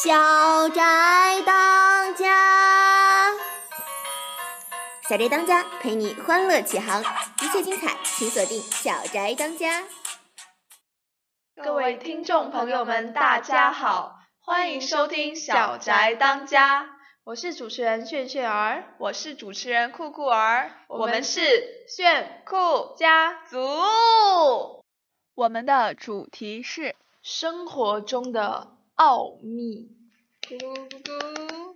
小宅当家，小宅当家陪你欢乐起航，一切精彩请锁定小宅当家。各位听众朋友们，大家好，欢迎收听小宅当家。我是主持人炫炫儿，我是主持人酷酷儿，我们是炫酷家族。我们的主题是生活中的奥秘。咕咕咕。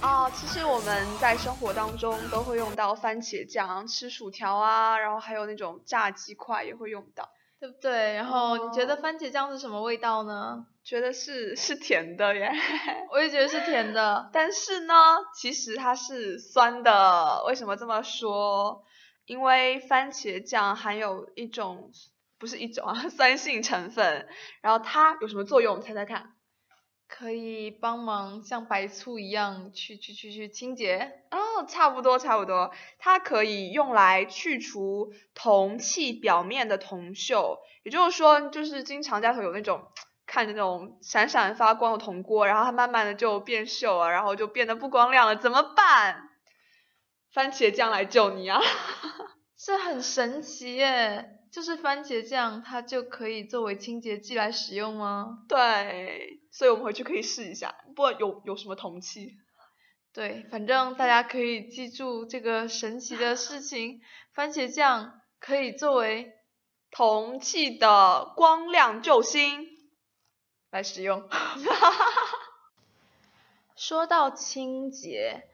啊，其实我们在生活当中都会用到番茄酱，吃薯条啊，然后还有那种炸鸡块也会用到，对不对？然后你觉得番茄酱是什么味道呢？觉得是是甜的耶。我也觉得是甜的，但是呢，其实它是酸的。为什么这么说？因为番茄酱含有一种，不是一种啊，酸性成分。然后它有什么作用？猜猜看。可以帮忙像白醋一样去去去去清洁。哦，差不多差不多。它可以用来去除铜器表面的铜锈。也就是说，就是经常家头有那种 看着那种闪闪发光的铜锅，然后它慢慢的就变锈了，然后就变得不光亮了，怎么办？番茄酱来救你啊！这很神奇耶，就是番茄酱它就可以作为清洁剂来使用吗？对，所以我们回去可以试一下，不管有有什么铜器。对，反正大家可以记住这个神奇的事情，番茄酱可以作为铜器的光亮救星来使用。说到清洁。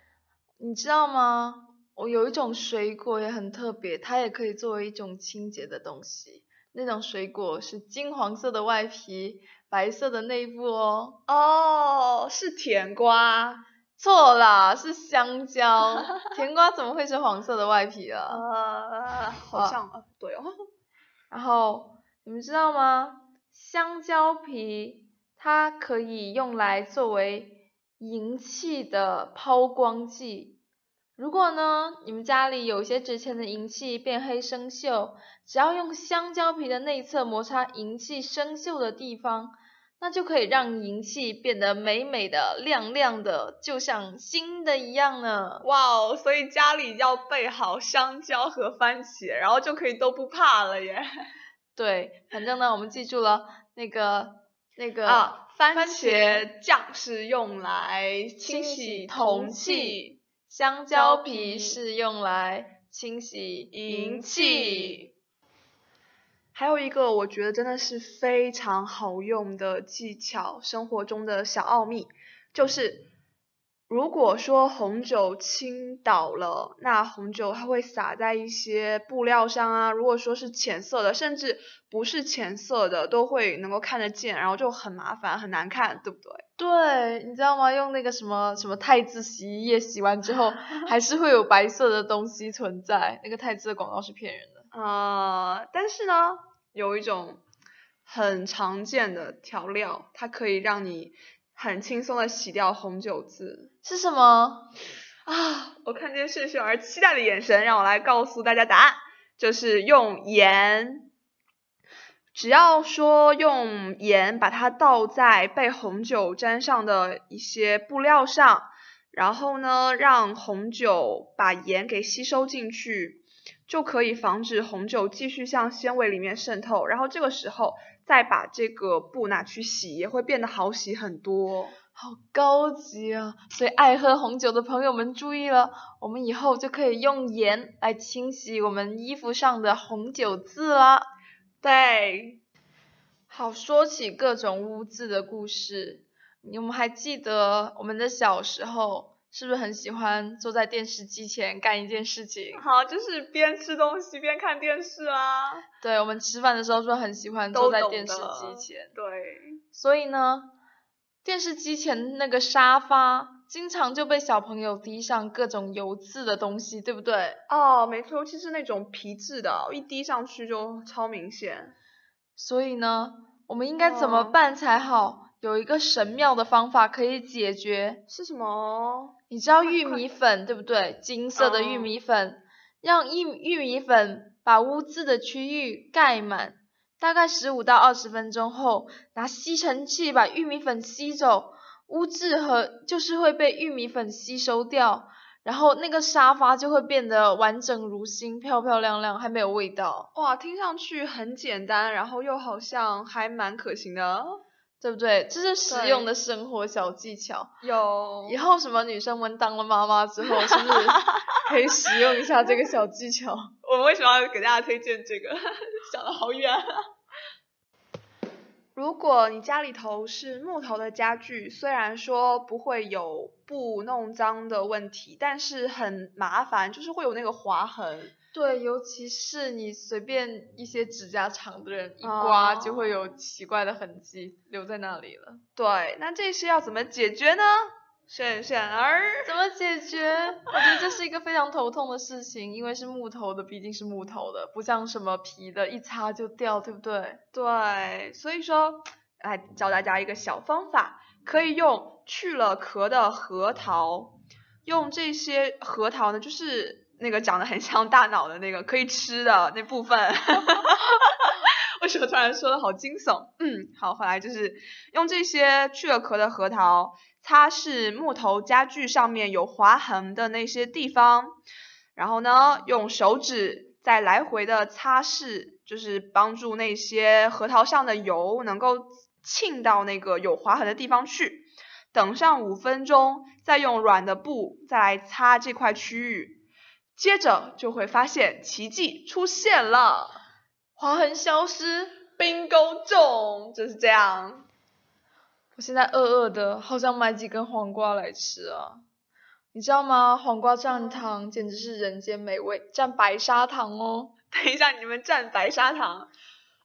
你知道吗？我有一种水果也很特别，它也可以作为一种清洁的东西。那种水果是金黄色的外皮，白色的内部哦。哦，是甜瓜。错啦，是香蕉。甜瓜怎么会是黄色的外皮啊？呃，好像啊，对哦。然后你们知道吗？香蕉皮它可以用来作为银器的抛光剂。如果呢，你们家里有些值钱的银器变黑生锈，只要用香蕉皮的内侧摩擦银器生锈的地方，那就可以让银器变得美美的、亮亮的，就像新的一样呢。哇哦，所以家里要备好香蕉和番茄，然后就可以都不怕了耶。对，反正呢，我们记住了那个那个啊，番茄酱是用来清洗铜器。香蕉皮是用来清洗银器，还有一个我觉得真的是非常好用的技巧，生活中的小奥秘，就是。如果说红酒倾倒了，那红酒它会洒在一些布料上啊。如果说是浅色的，甚至不是浅色的，都会能够看得见，然后就很麻烦，很难看，对不对？对，你知道吗？用那个什么什么汰渍洗衣液洗完之后，还是会有白色的东西存在。那个汰渍的广告是骗人的。呃，但是呢，有一种很常见的调料，它可以让你。很轻松的洗掉红酒渍是什么啊？我看见炫炫而期待的眼神，让我来告诉大家答案，就是用盐。只要说用盐把它倒在被红酒沾上的一些布料上，然后呢，让红酒把盐给吸收进去，就可以防止红酒继续向纤维里面渗透。然后这个时候。再把这个布拿去洗，也会变得好洗很多。好高级啊！所以爱喝红酒的朋友们注意了，我们以后就可以用盐来清洗我们衣服上的红酒渍了。对，好说起各种污渍的故事，你们还记得我们的小时候？是不是很喜欢坐在电视机前干一件事情？好，就是边吃东西边看电视啊。对，我们吃饭的时候就很喜欢坐在电视机前。对。所以呢，电视机前那个沙发经常就被小朋友滴上各种油渍的东西，对不对？哦，没错，尤其是那种皮质的，一滴上去就超明显。所以呢，我们应该怎么办才好？有一个神妙的方法可以解决，是什么？你知道玉米粉对不对？金色的玉米粉，让玉玉米粉把污渍的区域盖满，大概十五到二十分钟后，拿吸尘器把玉米粉吸走，污渍和就是会被玉米粉吸收掉，然后那个沙发就会变得完整如新、漂漂亮亮，还没有味道，哇，听上去很简单，然后又好像还蛮可行的。对不对？这是实用的生活小技巧。有以后什么女生们当了妈妈之后，是不是 可以使用一下这个小技巧？我们为什么要给大家推荐这个？想的好远。如果你家里头是木头的家具，虽然说不会有布弄脏的问题，但是很麻烦，就是会有那个划痕。对，尤其是你随便一些指甲长的人一刮，哦就会有奇怪的痕迹留在那里了。对，那这些要怎么解决呢？选选儿，怎么解决？我觉得这是一个非常头痛的事情，因为是木头的，毕竟是木头的，不像什么皮的，一擦就掉，对不对？对，所以说来教大家一个小方法，可以用去了壳的核桃，用这些核桃呢，就是那个长得很像大脑的那个可以吃的那部分。为什么突然说的好惊悚？嗯，好，后来就是用这些去了壳的核桃擦拭木头家具上面有划痕的那些地方，然后呢，用手指再来回的擦拭，就是帮助那些核桃上的油能够沁到那个有划痕的地方去。等上五分钟，再用软的布再来擦这块区域，接着就会发现奇迹出现了。划痕消失。bingo 中，就是这样。我现在饿饿的，好想买几根黄瓜来吃啊！你知道吗？黄瓜蘸糖简直是人间美味，蘸白砂糖哦。等一下，你们蘸白砂糖，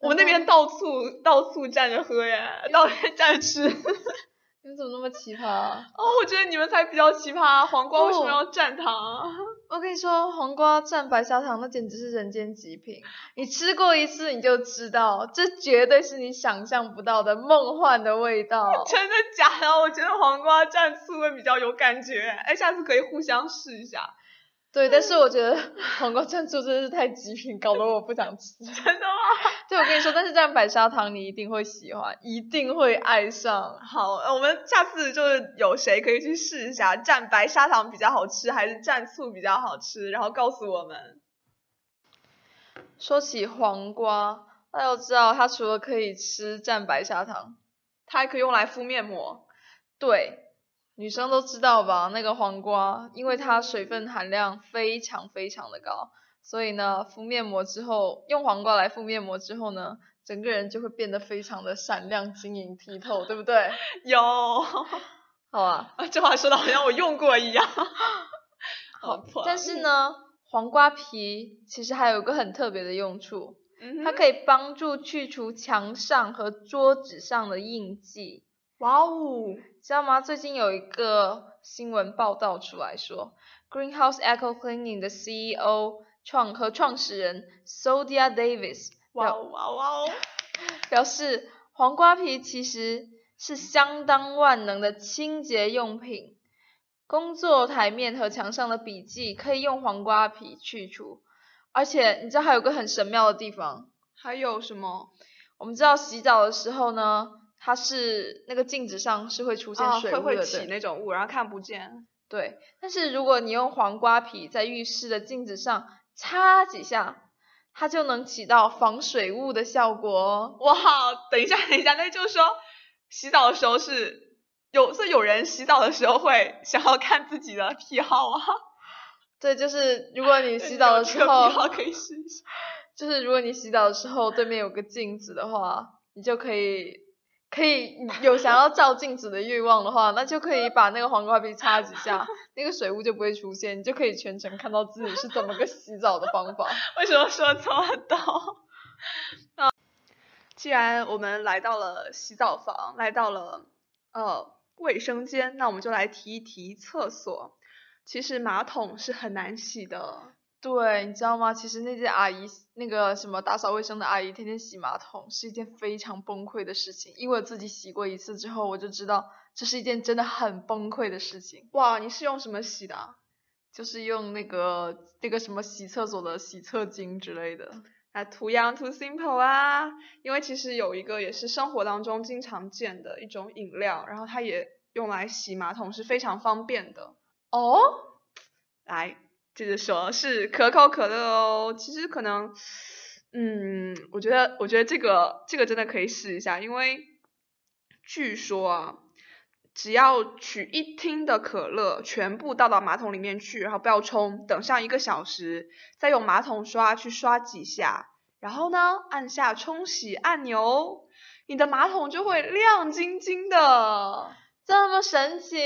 我们那边到醋，到醋蘸着喝耶，倒蘸着吃。你们怎么那么奇葩、啊？哦，我觉得你们才比较奇葩，黄瓜为什么哦要蘸糖啊？我跟你说，黄瓜蘸白砂糖，那简直是人间极品。你吃过一次，你就知道，这绝对是你想象不到的梦幻的味道。真的假的？我觉得黄瓜蘸醋会比较有感觉，哎，下次可以互相试一下。对，但是我觉得 黄瓜蘸醋真的是太极品，搞得我不想吃。真的吗？对，我跟你说，但是蘸白砂糖你一定会喜欢，一定会爱上。好，呃我们下次就是有谁可以去试一下，蘸白砂糖比较好吃，还是蘸醋比较好吃，然后告诉我们。说起黄瓜，大家都知道它除了可以吃蘸白砂糖，它还可以用来敷面膜。对，女生都知道吧？那个黄瓜，因为它水分含量非常非常的高，所以呢，敷面膜之后，用黄瓜来敷面膜之后呢，整个人就会变得非常的闪亮、晶莹剔透，对不对？有，好啊，这话说的好像我用过一样。好，但是呢，黄瓜皮其实还有一个很特别的用处，嗯它可以帮助去除墙上和桌子上的印记。哇哦，知道吗？最近有一个新闻报道出来说，Greenhouse Eco Cleaning 的 CEO 创和创始人 Sodia Davis 哇哦哇哦哇哦，表示，黄瓜皮其实是相当万能的清洁用品。工作台面和墙上的笔记可以用黄瓜皮去除，而且你知道还有个很神妙的地方，还有什么？我们知道洗澡的时候呢，它是那个镜子上是会出现啊，水雾的，会会起那种雾，然后看不见。对，但是如果你用黄瓜皮在浴室的镜子上擦几下，它就能起到防水雾的效果哦。哇，等一下，等一下，那就是说，洗澡的时候是有，是有人洗澡的时候会想要看自己的癖好啊。对，就是如果你洗澡的时候癖，好可以试一下。就是如果你洗澡的时候对面有个镜子的话，你就可以可以有想要照镜子的欲望的话，那就可以把那个黄瓜皮擦几下，那个水雾就不会出现，你就可以全程看到自己是怎么个洗澡的方法。为什么说这么多？啊，既然我们来到了洗澡房，来到了呃卫生间，那我们就来提一提厕所。其实马桶是很难洗的。对，你知道吗？其实那些阿姨，那个什么打扫卫生的阿姨，天天洗马桶是一件非常崩溃的事情。因为我自己洗过一次之后，我就知道这是一件真的很崩溃的事情。哇，你是用什么洗的？就是用那个那个什么洗厕所的洗厕巾之类的。啊，too young too simple 啊，因为其实有一个也是生活当中经常见的一种饮料，然后它也用来洗马桶是非常方便的。哦，来，接着说，是可口可乐哦。其实可能，嗯，我觉得，我觉得这个这个真的可以试一下，因为据说啊，只要取一听的可乐，全部倒到马桶里面去，然后不要冲，等上一个小时，再用马桶刷去刷几下，然后呢，按下冲洗按钮，你的马桶就会亮晶晶的。这么神奇？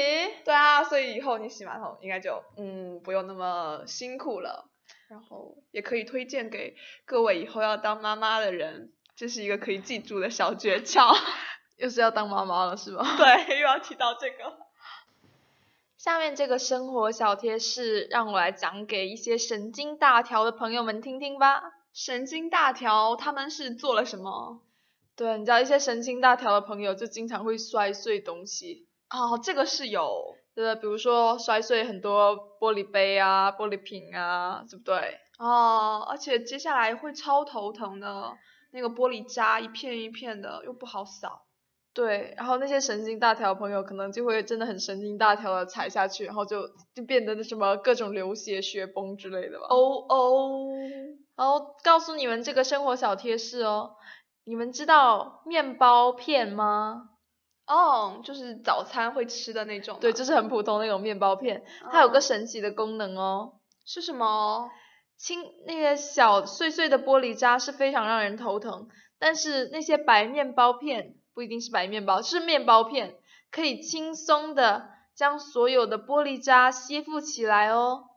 对啊，所以以后你洗马桶应该就嗯不用那么辛苦了，然后也可以推荐给各位以后要当妈妈的人，这是一个可以记住的小诀窍。又是要当妈妈了是吗？对，又要提到这个。下面这个生活小贴士，让我来讲给一些神经大条的朋友们听听吧。神经大条他们是做了什么？对，你知道一些神经大条的朋友就经常会摔碎东西。哦，这个是有，对，比如说摔碎很多玻璃杯啊、玻璃瓶啊，对不对？哦，而且接下来会超头疼的，那个玻璃渣一片一片的，又不好扫。对，然后那些神经大条朋友可能就会真的很神经大条的踩下去，然后就就变得那什么各种流血、血崩之类的吧。哦哦，然后告诉你们这个生活小贴士哦，你们知道面包片吗？哦，就是早餐会吃的那种。对，就是很普通那种面包片，它有个神奇的功能哦。是什么？清那些小碎碎的玻璃渣是非常让人头疼，但是那些白面包片不一定是白面包，是面包片，可以轻松的将所有的玻璃渣吸附起来哦。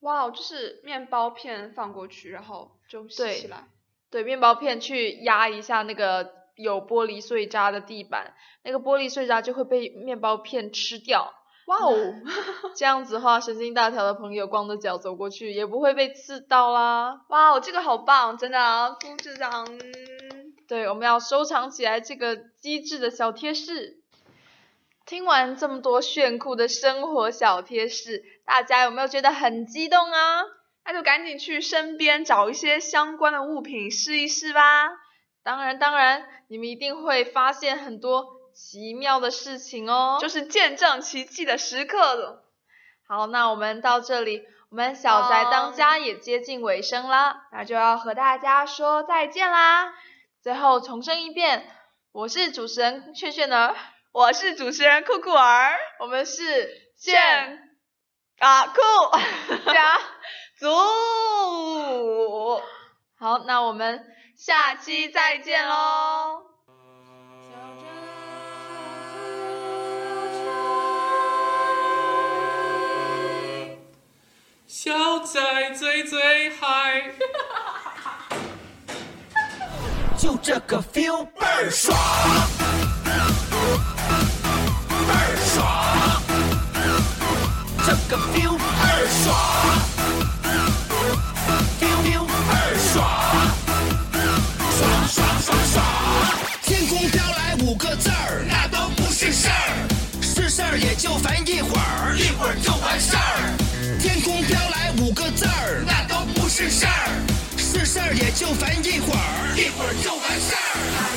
哇，就是面包片放过去，然后就吸起来。对，面包片去压一下那个。有玻璃碎渣的地板，那个玻璃碎渣就会被面包片吃掉。哇哦，这样子的话，神经大条的朋友光着脚走过去也不会被刺到啦。哇哦，这个好棒，真的，副市长。对，我们要收藏起来这个机智的小贴士。听完这么多炫酷的生活小贴士，大家有没有觉得很激动啊？那就赶紧去身边找一些相关的物品试一试吧。当然，当然，你们一定会发现很多奇妙的事情哦，就是见证奇迹的时刻了。好，那我们到这里，我们小宅当家也接近尾声啦，那就要和大家说再见啦。最后重申一遍，我是主持人炫炫儿，我是主持人酷酷儿，我们是炫啊酷 家 族。好，那我们。下期再见喽！小仔最最嗨，就这个 feel 倍儿爽，倍儿爽，这个 feel 就烦一会儿，一会儿就完事儿。